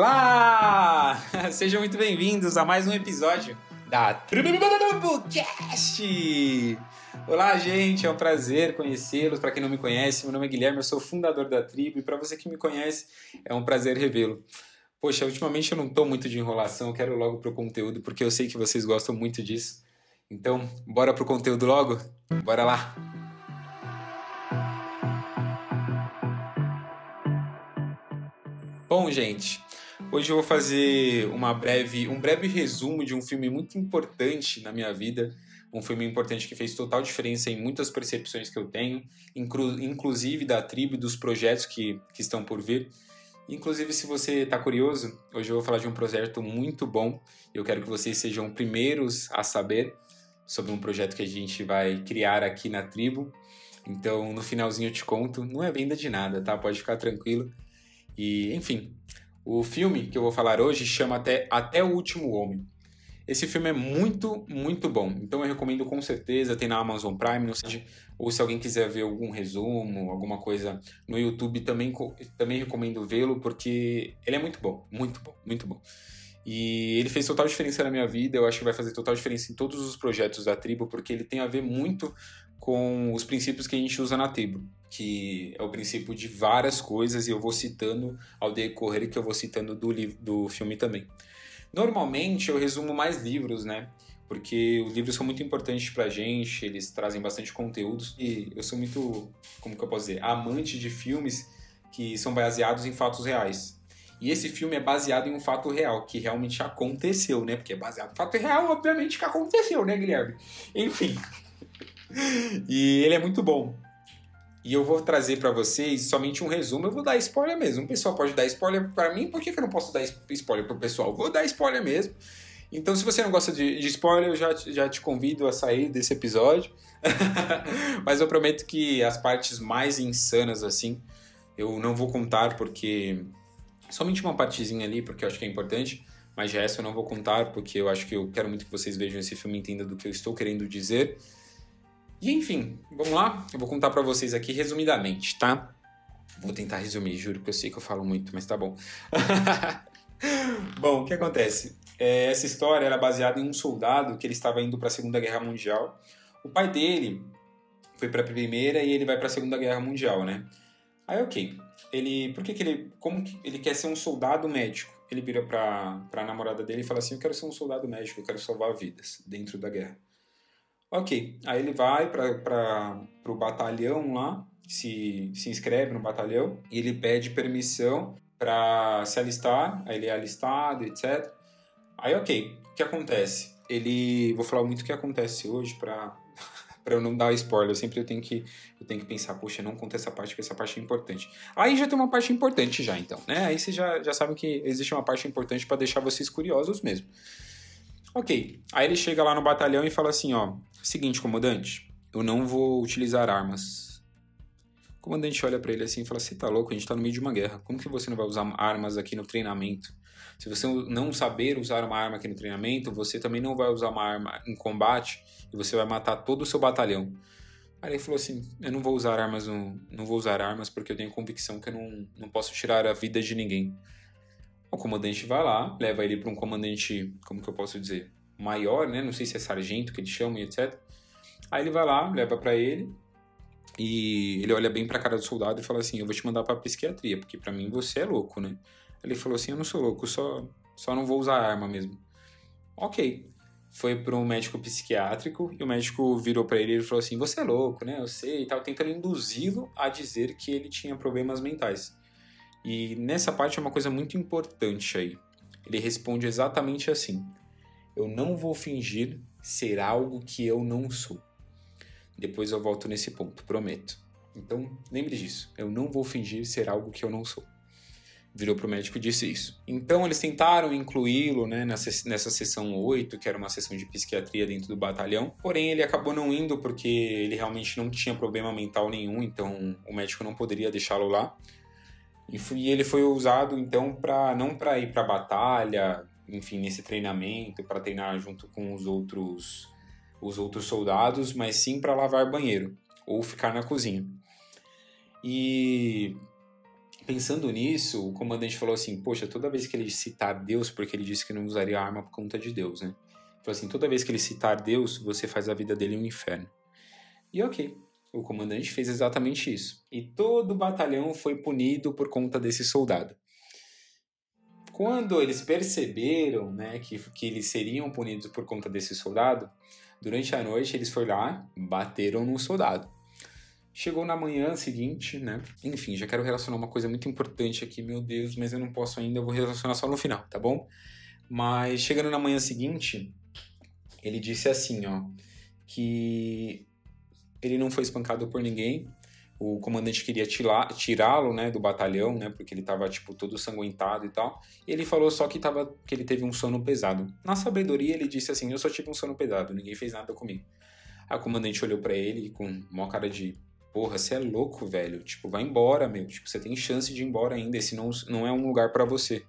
Olá! Sejam muito bem-vindos a mais um episódio da Tribocast! Olá, gente, é um prazer conhecê-los. Para quem não me conhece, meu nome é Guilherme, eu sou fundador da tribo e para você que me conhece, é um prazer revê-lo. Poxa, ultimamente eu não tô muito de enrolação, quero logo pro conteúdo porque eu sei que vocês gostam muito disso. Então, bora pro conteúdo logo? Bora lá! Bom, gente, hoje eu vou fazer uma breve, um breve resumo de um filme muito importante na minha vida, um filme importante que fez total diferença em muitas percepções que eu tenho, inclu inclusive da tribo e dos projetos que, que estão por vir. Inclusive, se você está curioso, hoje eu vou falar de um projeto muito bom. Eu quero que vocês sejam primeiros a saber sobre um projeto que a gente vai criar aqui na tribo. Então, no finalzinho eu te conto. Não é venda de nada, tá? Pode ficar tranquilo. E, enfim, o filme que eu vou falar hoje chama até, até o Último Homem. Esse filme é muito, muito bom. Então eu recomendo com certeza. Tem na Amazon Prime, ou se alguém quiser ver algum resumo, alguma coisa no YouTube, também, também recomendo vê-lo, porque ele é muito bom. Muito bom, muito bom. E ele fez total diferença na minha vida. Eu acho que vai fazer total diferença em todos os projetos da tribo, porque ele tem a ver muito com os princípios que a gente usa na tribo, que é o princípio de várias coisas, e eu vou citando ao decorrer que eu vou citando do, livro, do filme também. Normalmente eu resumo mais livros, né? Porque os livros são muito importantes pra gente, eles trazem bastante conteúdos, e eu sou muito, como que eu posso dizer, amante de filmes que são baseados em fatos reais. E esse filme é baseado em um fato real, que realmente aconteceu, né? Porque é baseado em fato real, obviamente que aconteceu, né, Guilherme? Enfim. e ele é muito bom. E eu vou trazer para vocês somente um resumo. Eu vou dar spoiler mesmo. O pessoal pode dar spoiler para mim, por que, que eu não posso dar spoiler pro pessoal? Vou dar spoiler mesmo. Então, se você não gosta de, de spoiler, eu já, já te convido a sair desse episódio. Mas eu prometo que as partes mais insanas, assim, eu não vou contar porque. Somente uma partezinha ali, porque eu acho que é importante. Mas já essa eu não vou contar, porque eu acho que eu quero muito que vocês vejam esse filme e entendam do que eu estou querendo dizer. E enfim, vamos lá? Eu vou contar para vocês aqui resumidamente, tá? Vou tentar resumir, juro que eu sei que eu falo muito, mas tá bom. bom, o que acontece? É, essa história era baseada em um soldado que ele estava indo para a Segunda Guerra Mundial. O pai dele foi para a Primeira e ele vai para a Segunda Guerra Mundial, né? Aí, ok. Ele, por que, que ele, como que ele quer ser um soldado médico? Ele vira para a namorada dele e fala assim: Eu quero ser um soldado médico, eu quero salvar vidas dentro da guerra. Ok, aí ele vai para o batalhão lá, se, se inscreve no batalhão e ele pede permissão para se alistar, aí ele é alistado, etc. Aí, ok, o que acontece? Ele, vou falar muito o que acontece hoje para para eu não dar spoiler, eu sempre eu tenho que eu tenho que pensar, poxa, não conta essa parte, porque essa parte é importante. Aí já tem uma parte importante já, então, né? Aí vocês já, já sabem que existe uma parte importante para deixar vocês curiosos mesmo. Ok, aí ele chega lá no batalhão e fala assim, ó, Seguinte, comandante, eu não vou utilizar armas. O comandante olha para ele assim e fala: Você tá louco? A gente tá no meio de uma guerra. Como que você não vai usar armas aqui no treinamento? Se você não saber usar uma arma aqui no treinamento, você também não vai usar uma arma em combate e você vai matar todo o seu batalhão. Aí ele falou assim: Eu não vou usar armas, não, não vou usar armas porque eu tenho convicção que eu não, não posso tirar a vida de ninguém. O comandante vai lá, leva ele para um comandante, como que eu posso dizer? maior, né? Não sei se é sargento que eles chamam e etc. Aí ele vai lá, leva para ele e ele olha bem para a cara do soldado e fala assim: "Eu vou te mandar para psiquiatria, porque para mim você é louco, né?" Ele falou assim: "Eu não sou louco, só só não vou usar arma mesmo." OK. Foi para um médico psiquiátrico e o médico virou para ele e falou assim: "Você é louco, né? Eu sei", e tal, tentando induzi-lo a dizer que ele tinha problemas mentais. E nessa parte é uma coisa muito importante aí. Ele responde exatamente assim: eu não vou fingir ser algo que eu não sou. Depois eu volto nesse ponto, prometo. Então, lembre disso. Eu não vou fingir ser algo que eu não sou. Virou pro médico e disse isso. Então, eles tentaram incluí-lo né, nessa, nessa sessão 8, que era uma sessão de psiquiatria dentro do batalhão. Porém, ele acabou não indo porque ele realmente não tinha problema mental nenhum, então o médico não poderia deixá-lo lá. E ele foi usado, então, para não para ir para batalha, enfim, nesse treinamento para treinar junto com os outros os outros soldados, mas sim para lavar banheiro ou ficar na cozinha. E Pensando nisso, o comandante falou assim: Poxa, toda vez que ele citar Deus, porque ele disse que não usaria arma por conta de Deus, né? Falou assim: toda vez que ele citar Deus, você faz a vida dele um inferno. E ok, o comandante fez exatamente isso. E todo o batalhão foi punido por conta desse soldado. Quando eles perceberam né, que, que eles seriam punidos por conta desse soldado, durante a noite eles foram lá, bateram no soldado. Chegou na manhã seguinte, né? Enfim, já quero relacionar uma coisa muito importante aqui, meu Deus, mas eu não posso ainda, eu vou relacionar só no final, tá bom? Mas chegando na manhã seguinte, ele disse assim, ó, que ele não foi espancado por ninguém. O comandante queria tirá-lo, né, do batalhão, né, porque ele estava tipo todo sanguentado e tal. E ele falou só que tava que ele teve um sono pesado. Na sabedoria ele disse assim: "Eu só tive um sono pesado, ninguém fez nada comigo". A comandante olhou para ele com uma cara de Porra, você é louco, velho. Tipo, vai embora, meu. Tipo, você tem chance de ir embora ainda. Esse não, não é um lugar para você.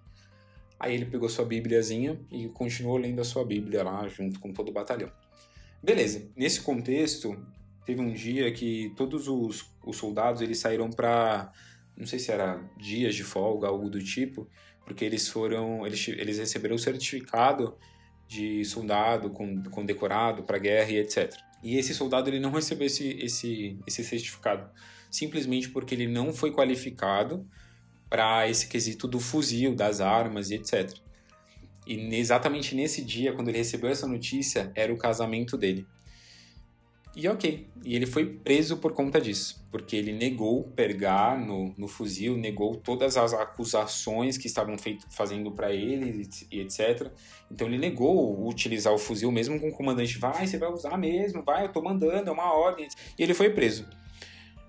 Aí ele pegou sua bíbliazinha e continuou lendo a sua bíblia lá, junto com todo o batalhão. Beleza. Nesse contexto, teve um dia que todos os, os soldados eles saíram para não sei se era dias de folga, algo do tipo, porque eles foram, eles, eles receberam o certificado de soldado condecorado para guerra e etc. E esse soldado ele não recebeu esse, esse, esse certificado, simplesmente porque ele não foi qualificado para esse quesito do fuzil, das armas e etc. E exatamente nesse dia, quando ele recebeu essa notícia, era o casamento dele. E ok, e ele foi preso por conta disso, porque ele negou pegar no, no fuzil, negou todas as acusações que estavam feito, fazendo para ele e etc. Então ele negou utilizar o fuzil mesmo com o comandante, vai, você vai usar mesmo, vai, eu tô mandando, é uma ordem. E ele foi preso.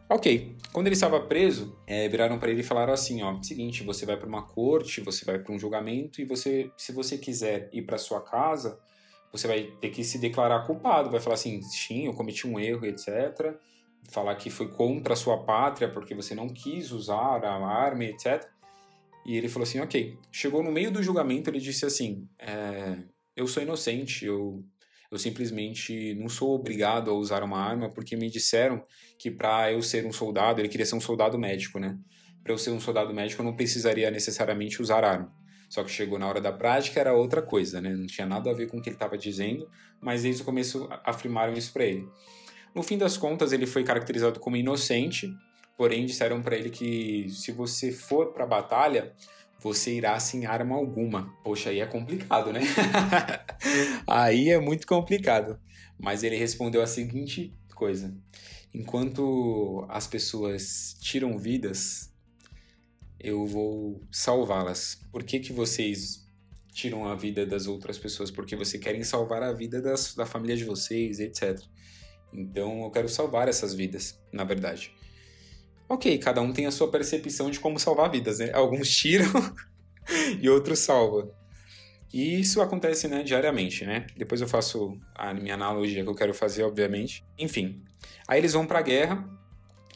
Ok, quando ele estava preso, é, viraram para ele e falaram assim, ó, seguinte, você vai para uma corte, você vai para um julgamento e você, se você quiser ir para sua casa, você vai ter que se declarar culpado, vai falar assim, sim, eu cometi um erro, etc. Falar que foi contra a sua pátria porque você não quis usar a arma, etc. E ele falou assim, ok. Chegou no meio do julgamento, ele disse assim, é, eu sou inocente, eu, eu simplesmente não sou obrigado a usar uma arma porque me disseram que para eu ser um soldado, ele queria ser um soldado médico, né? Para eu ser um soldado médico, eu não precisaria necessariamente usar arma. Só que chegou na hora da prática era outra coisa, né? Não tinha nada a ver com o que ele estava dizendo, mas desde o começo afirmaram isso para ele. No fim das contas, ele foi caracterizado como inocente, porém disseram para ele que se você for para a batalha, você irá sem arma alguma. Poxa, aí é complicado, né? aí é muito complicado. Mas ele respondeu a seguinte coisa: enquanto as pessoas tiram vidas, eu vou salvá-las. Por que, que vocês tiram a vida das outras pessoas? Porque vocês querem salvar a vida das, da família de vocês, etc. Então eu quero salvar essas vidas, na verdade. Ok, cada um tem a sua percepção de como salvar vidas, né? Alguns tiram e outros salvam. E isso acontece, né, diariamente, né? Depois eu faço a minha analogia que eu quero fazer, obviamente. Enfim, aí eles vão para a guerra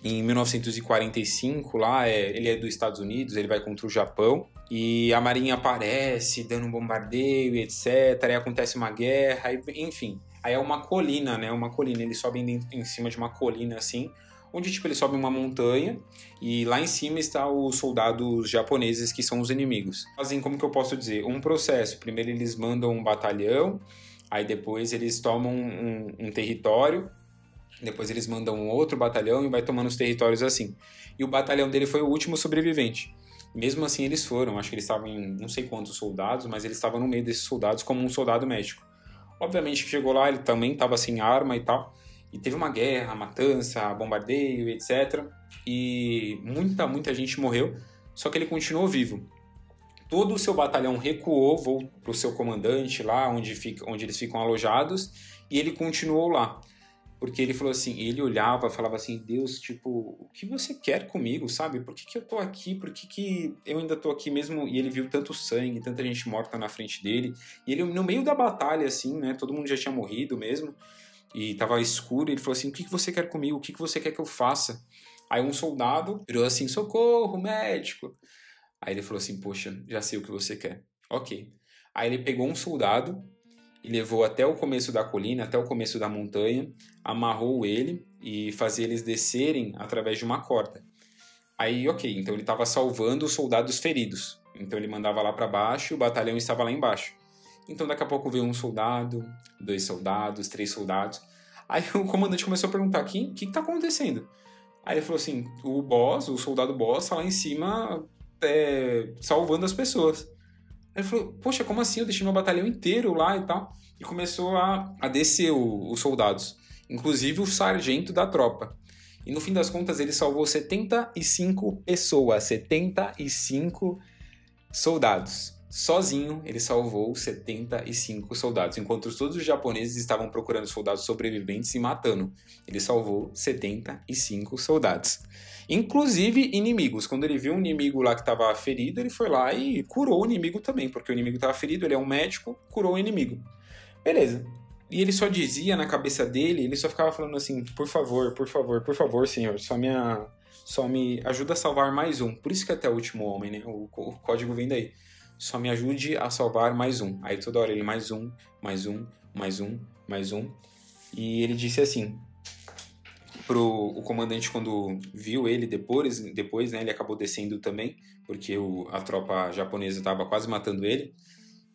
em 1945, lá, é, ele é dos Estados Unidos, ele vai contra o Japão, e a Marinha aparece dando um bombardeio, etc. Aí acontece uma guerra, enfim. Aí é uma colina, né? Uma colina. Eles sobem em cima de uma colina assim, onde tipo eles sobem uma montanha e lá em cima está os soldados japoneses que são os inimigos. Fazem como que eu posso dizer, um processo. Primeiro eles mandam um batalhão, aí depois eles tomam um, um território depois eles mandam um outro batalhão e vai tomando os territórios assim. E o batalhão dele foi o último sobrevivente. Mesmo assim eles foram, acho que eles estavam em não sei quantos soldados, mas eles estavam no meio desses soldados como um soldado médico. Obviamente que chegou lá, ele também estava sem arma e tal. E teve uma guerra, matança, bombardeio, etc. E muita, muita gente morreu, só que ele continuou vivo. Todo o seu batalhão recuou, voltou para o seu comandante lá, onde, fica, onde eles ficam alojados, e ele continuou lá. Porque ele falou assim, ele olhava, falava assim, Deus, tipo, o que você quer comigo, sabe? Por que, que eu tô aqui? Por que, que eu ainda tô aqui mesmo? E ele viu tanto sangue, tanta gente morta na frente dele. E ele, no meio da batalha, assim, né? Todo mundo já tinha morrido mesmo. E tava escuro. Ele falou assim, o que, que você quer comigo? O que, que você quer que eu faça? Aí um soldado virou assim, socorro, médico. Aí ele falou assim, poxa, já sei o que você quer. Ok. Aí ele pegou um soldado e levou até o começo da colina, até o começo da montanha, amarrou ele e fazia eles descerem através de uma corda. Aí, ok, então ele estava salvando os soldados feridos. Então ele mandava lá para baixo e o batalhão estava lá embaixo. Então daqui a pouco veio um soldado, dois soldados, três soldados. Aí o comandante começou a perguntar: o que, que tá acontecendo? Aí ele falou assim: o boss, o soldado boss, tá lá em cima é, salvando as pessoas. Aí ele falou: Poxa, como assim? Eu deixei meu batalhão inteiro lá e tal. E começou a, a descer o, os soldados, inclusive o sargento da tropa. E no fim das contas ele salvou 75 pessoas, 75 soldados. Sozinho, ele salvou 75 soldados, enquanto todos os japoneses estavam procurando soldados sobreviventes e matando. Ele salvou 75 soldados. Inclusive inimigos. Quando ele viu um inimigo lá que estava ferido, ele foi lá e curou o inimigo também, porque o inimigo estava ferido, ele é um médico, curou o inimigo. Beleza. E ele só dizia na cabeça dele, ele só ficava falando assim: por favor, por favor, por favor, senhor, só me, só me ajuda a salvar mais um. Por isso que até o último homem, né? O, o código vem daí só me ajude a salvar mais um. Aí toda hora ele mais um, mais um, mais um, mais um. E ele disse assim pro o comandante quando viu ele depois, depois, né, ele acabou descendo também, porque o, a tropa japonesa estava quase matando ele.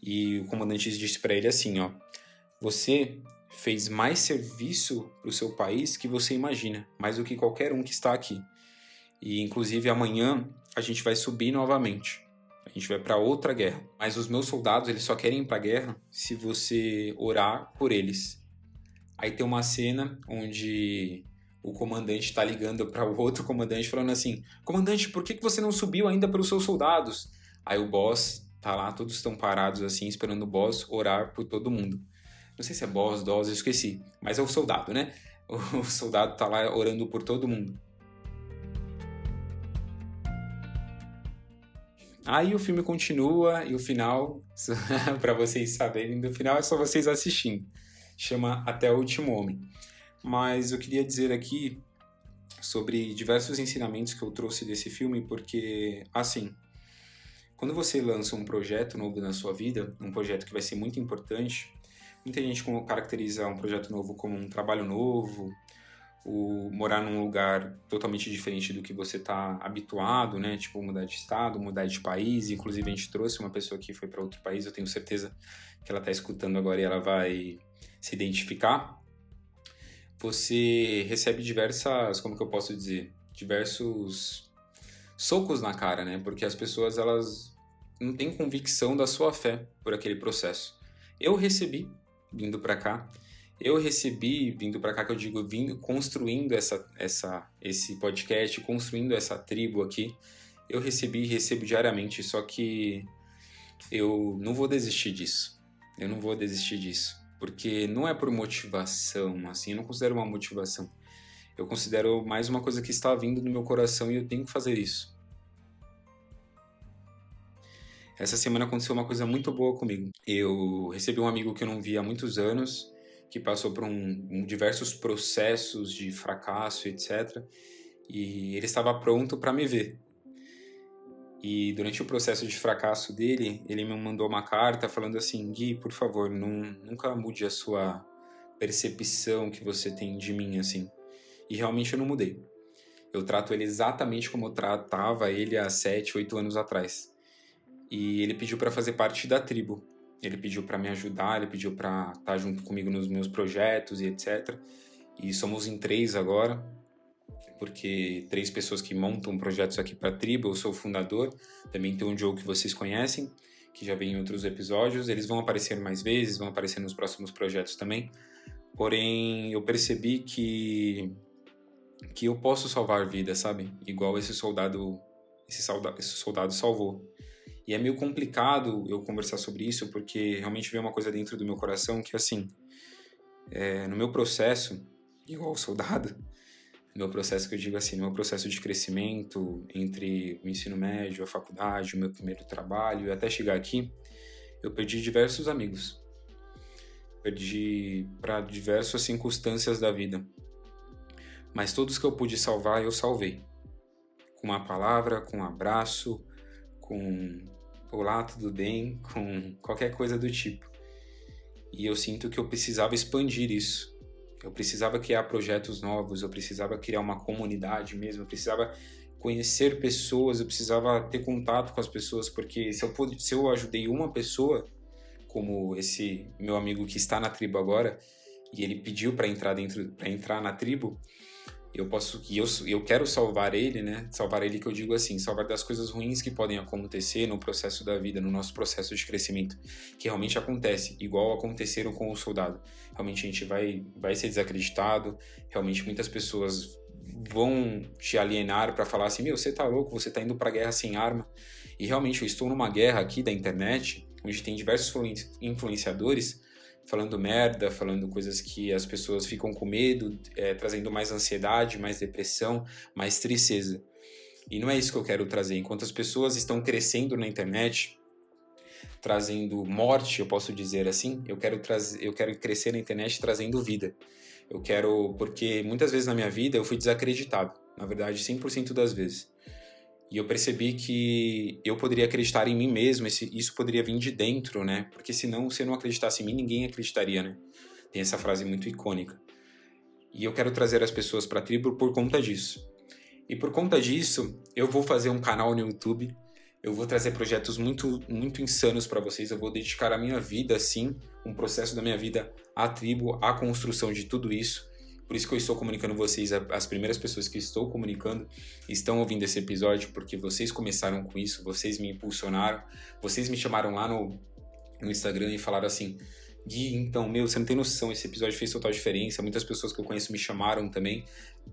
E o comandante disse para ele assim, ó: "Você fez mais serviço para o seu país que você imagina, mais do que qualquer um que está aqui. E inclusive amanhã a gente vai subir novamente. A gente vai para outra guerra. Mas os meus soldados, eles só querem ir para guerra se você orar por eles. Aí tem uma cena onde o comandante está ligando para o outro comandante falando assim: "Comandante, por que, que você não subiu ainda pelos seus soldados?" Aí o boss tá lá, todos estão parados assim, esperando o boss orar por todo mundo. Não sei se é boss, dose, esqueci, mas é o soldado, né? O soldado tá lá orando por todo mundo. Aí o filme continua e o final, para vocês saberem, do final é só vocês assistindo. Chama Até o Último Homem. Mas eu queria dizer aqui sobre diversos ensinamentos que eu trouxe desse filme, porque, assim, quando você lança um projeto novo na sua vida, um projeto que vai ser muito importante, muita gente caracteriza um projeto novo como um trabalho novo, o morar num lugar totalmente diferente do que você está habituado, né? Tipo, mudar de estado, mudar de país. Inclusive, a gente trouxe uma pessoa que foi para outro país. Eu tenho certeza que ela está escutando agora e ela vai se identificar. Você recebe diversas, como que eu posso dizer, diversos socos na cara, né? Porque as pessoas elas não têm convicção da sua fé por aquele processo. Eu recebi vindo para cá eu recebi, vindo para cá que eu digo, vindo, construindo essa, essa, esse podcast, construindo essa tribo aqui, eu recebi e recebo diariamente, só que eu não vou desistir disso. Eu não vou desistir disso, porque não é por motivação, assim, eu não considero uma motivação. Eu considero mais uma coisa que está vindo no meu coração e eu tenho que fazer isso. Essa semana aconteceu uma coisa muito boa comigo. Eu recebi um amigo que eu não via há muitos anos, que passou por um, um, diversos processos de fracasso, etc. E ele estava pronto para me ver. E durante o processo de fracasso dele, ele me mandou uma carta falando assim: Gui, por favor, não, nunca mude a sua percepção que você tem de mim, assim. E realmente eu não mudei. Eu trato ele exatamente como eu tratava ele há sete, oito anos atrás. E ele pediu para fazer parte da tribo. Ele pediu para me ajudar, ele pediu para estar tá junto comigo nos meus projetos e etc. E somos em três agora, porque três pessoas que montam projetos aqui para a tribo. Eu sou o fundador. Também tem um Joe que vocês conhecem, que já vem em outros episódios. Eles vão aparecer mais vezes, vão aparecer nos próximos projetos também. Porém, eu percebi que que eu posso salvar vidas, sabe? Igual esse soldado, esse soldado, esse soldado salvou. E é meio complicado eu conversar sobre isso, porque realmente veio uma coisa dentro do meu coração que, assim, é, no meu processo, igual soldado, no meu processo que eu digo assim, no meu processo de crescimento entre o ensino médio, a faculdade, o meu primeiro trabalho e até chegar aqui, eu perdi diversos amigos. Perdi para diversas circunstâncias da vida. Mas todos que eu pude salvar, eu salvei. Com uma palavra, com um abraço, com olá, tudo bem, com qualquer coisa do tipo. E eu sinto que eu precisava expandir isso. Eu precisava criar projetos novos, eu precisava criar uma comunidade mesmo, eu precisava conhecer pessoas, eu precisava ter contato com as pessoas, porque se eu, se eu ajudei uma pessoa, como esse meu amigo que está na tribo agora, e ele pediu para entrar dentro, para entrar na tribo, eu posso e eu, eu quero salvar ele, né? Salvar ele que eu digo assim, salvar das coisas ruins que podem acontecer no processo da vida, no nosso processo de crescimento, que realmente acontece, igual aconteceram com o soldado. Realmente a gente vai vai ser desacreditado, realmente muitas pessoas vão te alienar para falar assim: "Meu, você tá louco, você tá indo para guerra sem arma". E realmente eu estou numa guerra aqui da internet, onde tem diversos influenciadores falando merda, falando coisas que as pessoas ficam com medo, é, trazendo mais ansiedade, mais depressão, mais tristeza. E não é isso que eu quero trazer. Enquanto as pessoas estão crescendo na internet, trazendo morte, eu posso dizer assim, eu quero trazer, eu quero crescer na internet trazendo vida. Eu quero, porque muitas vezes na minha vida eu fui desacreditado, na verdade, 100% das vezes. E eu percebi que eu poderia acreditar em mim mesmo, esse, isso poderia vir de dentro, né? Porque senão, se eu não acreditasse em mim, ninguém acreditaria, né? Tem essa frase muito icônica. E eu quero trazer as pessoas para a tribo por conta disso. E por conta disso, eu vou fazer um canal no YouTube. Eu vou trazer projetos muito, muito insanos para vocês. Eu vou dedicar a minha vida, sim, um processo da minha vida à tribo, à construção de tudo isso. Por isso que eu estou comunicando vocês, as primeiras pessoas que estou comunicando estão ouvindo esse episódio, porque vocês começaram com isso, vocês me impulsionaram, vocês me chamaram lá no, no Instagram e falaram assim: Gui, então, meu, você não tem noção, esse episódio fez total diferença. Muitas pessoas que eu conheço me chamaram também.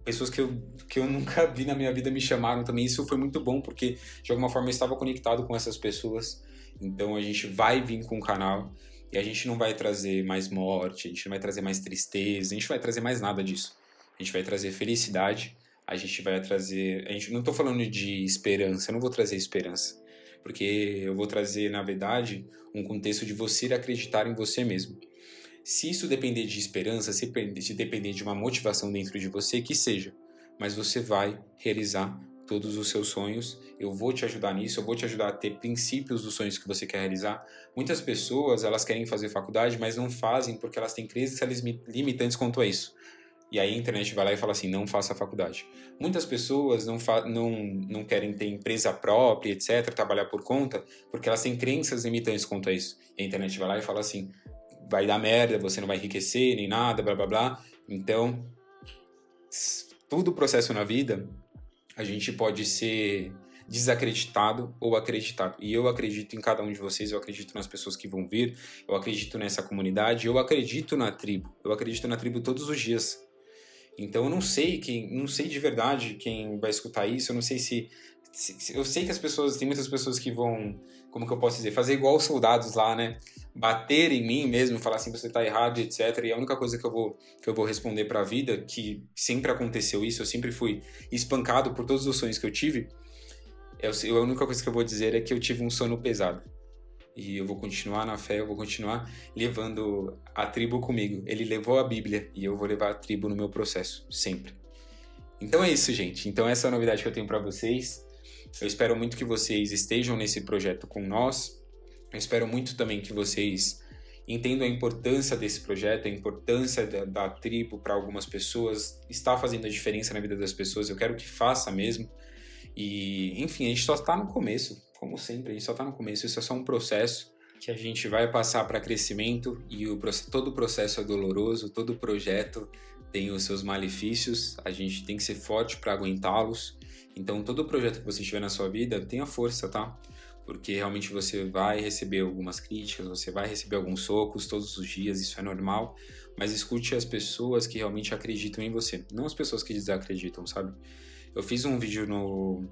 Pessoas que eu, que eu nunca vi na minha vida me chamaram também. Isso foi muito bom, porque de alguma forma eu estava conectado com essas pessoas. Então a gente vai vir com o canal. E a gente não vai trazer mais morte, a gente não vai trazer mais tristeza, a gente vai trazer mais nada disso. A gente vai trazer felicidade, a gente vai trazer. A gente não estou falando de esperança, eu não vou trazer esperança. Porque eu vou trazer, na verdade, um contexto de você acreditar em você mesmo. Se isso depender de esperança, se depender de uma motivação dentro de você, que seja. Mas você vai realizar todos os seus sonhos. Eu vou te ajudar nisso, eu vou te ajudar a ter princípios dos sonhos que você quer realizar. Muitas pessoas, elas querem fazer faculdade, mas não fazem porque elas têm crenças limitantes quanto a isso. E aí a internet vai lá e fala assim, não faça faculdade. Muitas pessoas não, não, não querem ter empresa própria, etc., trabalhar por conta, porque elas têm crenças limitantes quanto a isso. E a internet vai lá e fala assim, vai dar merda, você não vai enriquecer, nem nada, blá blá blá. Então, tudo o processo na vida a gente pode ser desacreditado ou acreditado. E eu acredito em cada um de vocês, eu acredito nas pessoas que vão vir, eu acredito nessa comunidade, eu acredito na tribo. Eu acredito na tribo todos os dias. Então eu não sei quem, não sei de verdade quem vai escutar isso, eu não sei se, se eu sei que as pessoas, tem muitas pessoas que vão, como que eu posso dizer, fazer igual os soldados lá, né? bater em mim mesmo, falar assim, você tá errado, etc. E a única coisa que eu vou, que eu vou responder para a vida, que sempre aconteceu isso, eu sempre fui espancado por todos os sonhos que eu tive, eu, a única coisa que eu vou dizer é que eu tive um sono pesado. E eu vou continuar na fé, eu vou continuar levando a tribo comigo. Ele levou a Bíblia e eu vou levar a tribo no meu processo, sempre. Então é isso, gente. Então essa é a novidade que eu tenho para vocês. Eu espero muito que vocês estejam nesse projeto com nós, eu espero muito também que vocês entendam a importância desse projeto, a importância da, da tribo para algumas pessoas, está fazendo a diferença na vida das pessoas. Eu quero que faça mesmo. E, enfim, a gente só está no começo, como sempre, a gente só está no começo. Isso é só um processo que a gente vai passar para crescimento e o, todo o processo é doloroso, todo projeto tem os seus malefícios, a gente tem que ser forte para aguentá-los. Então, todo projeto que você tiver na sua vida, tenha força, tá? porque realmente você vai receber algumas críticas, você vai receber alguns socos todos os dias, isso é normal, mas escute as pessoas que realmente acreditam em você, não as pessoas que desacreditam, sabe? Eu fiz um vídeo no,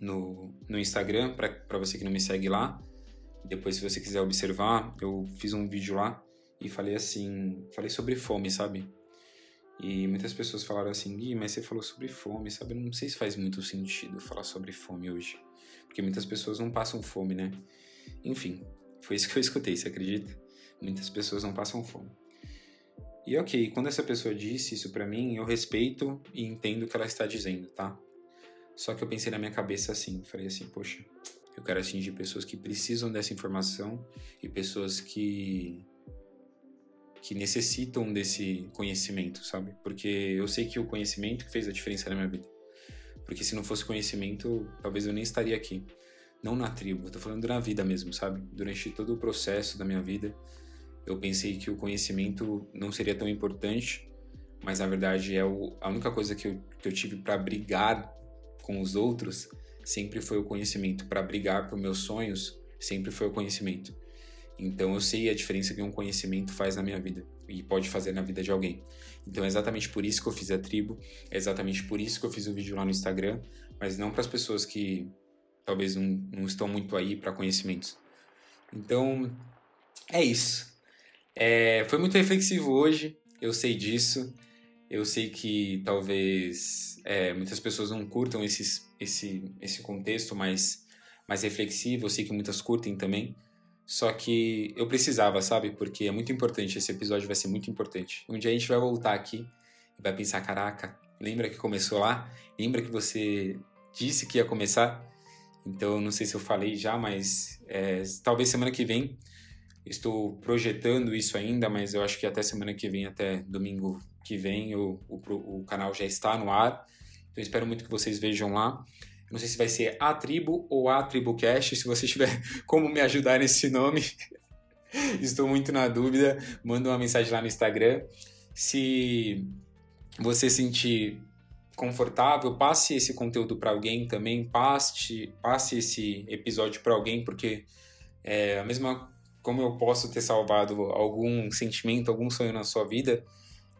no, no Instagram, para você que não me segue lá, depois se você quiser observar, eu fiz um vídeo lá e falei assim, falei sobre fome, sabe? E muitas pessoas falaram assim, Gui, mas você falou sobre fome, sabe? Não sei se faz muito sentido falar sobre fome hoje. Porque muitas pessoas não passam fome, né? Enfim, foi isso que eu escutei, você acredita? Muitas pessoas não passam fome. E ok, quando essa pessoa disse isso para mim, eu respeito e entendo o que ela está dizendo, tá? Só que eu pensei na minha cabeça assim, falei assim, poxa, eu quero atingir pessoas que precisam dessa informação e pessoas que que necessitam desse conhecimento, sabe? Porque eu sei que o conhecimento fez a diferença na minha vida. porque se não fosse conhecimento, talvez eu nem estaria aqui. Não na tribo, eu tô falando na vida mesmo, sabe? Durante todo o processo da minha vida, eu pensei que o conhecimento não seria tão importante, mas na verdade é o, a única coisa que eu, que eu tive para brigar com os outros sempre foi o conhecimento. Para brigar por meus sonhos, sempre foi o conhecimento. Então eu sei a diferença que um conhecimento faz na minha vida e pode fazer na vida de alguém. Então é exatamente por isso que eu fiz a tribo, é exatamente por isso que eu fiz o vídeo lá no Instagram, mas não para as pessoas que talvez não, não estão muito aí para conhecimentos. Então é isso. É, foi muito reflexivo hoje, eu sei disso. Eu sei que talvez é, muitas pessoas não curtam esses, esse, esse contexto mais, mais reflexivo, eu sei que muitas curtem também. Só que eu precisava, sabe? Porque é muito importante, esse episódio vai ser muito importante. Um dia a gente vai voltar aqui e vai pensar: caraca, lembra que começou lá? Lembra que você disse que ia começar? Então, não sei se eu falei já, mas é, talvez semana que vem. Estou projetando isso ainda, mas eu acho que até semana que vem, até domingo que vem o, o, o canal já está no ar. Então espero muito que vocês vejam lá. Não sei se vai ser a tribo ou a tribucast. Se você tiver como me ajudar nesse nome, estou muito na dúvida. Manda uma mensagem lá no Instagram. Se você sentir confortável, passe esse conteúdo para alguém também, passe, passe esse episódio para alguém, porque é a mesma como eu posso ter salvado algum sentimento, algum sonho na sua vida,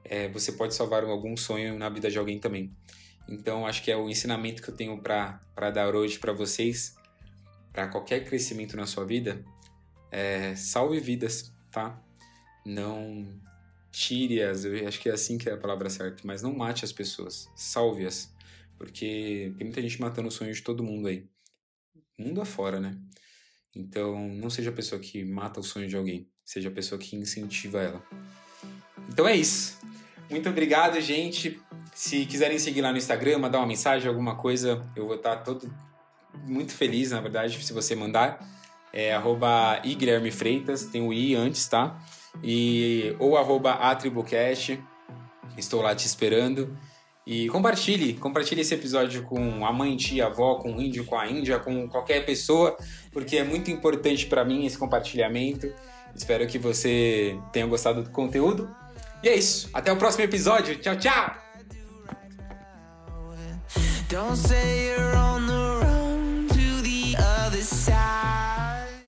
é, você pode salvar algum sonho na vida de alguém também. Então, acho que é o ensinamento que eu tenho para dar hoje para vocês, para qualquer crescimento na sua vida, é, salve vidas, tá? Não tire-as, eu acho que é assim que é a palavra certa, mas não mate as pessoas, salve-as, porque tem muita gente matando os sonhos de todo mundo aí, mundo afora, né? Então, não seja a pessoa que mata o sonho de alguém, seja a pessoa que incentiva ela. Então é isso. Muito obrigado, gente. Se quiserem seguir lá no Instagram, mandar uma mensagem, alguma coisa, eu vou estar todo muito feliz, na verdade, se você mandar. É arroba Guilherme Freitas, tem o I antes, tá? E, ou arroba Atribucast. Estou lá te esperando. E compartilhe, compartilhe esse episódio com a mãe, tia, avó, com o índio, com a índia, com qualquer pessoa, porque é muito importante para mim esse compartilhamento. Espero que você tenha gostado do conteúdo. E é isso. Até o próximo episódio. Tchau, tchau. Don't say you're on the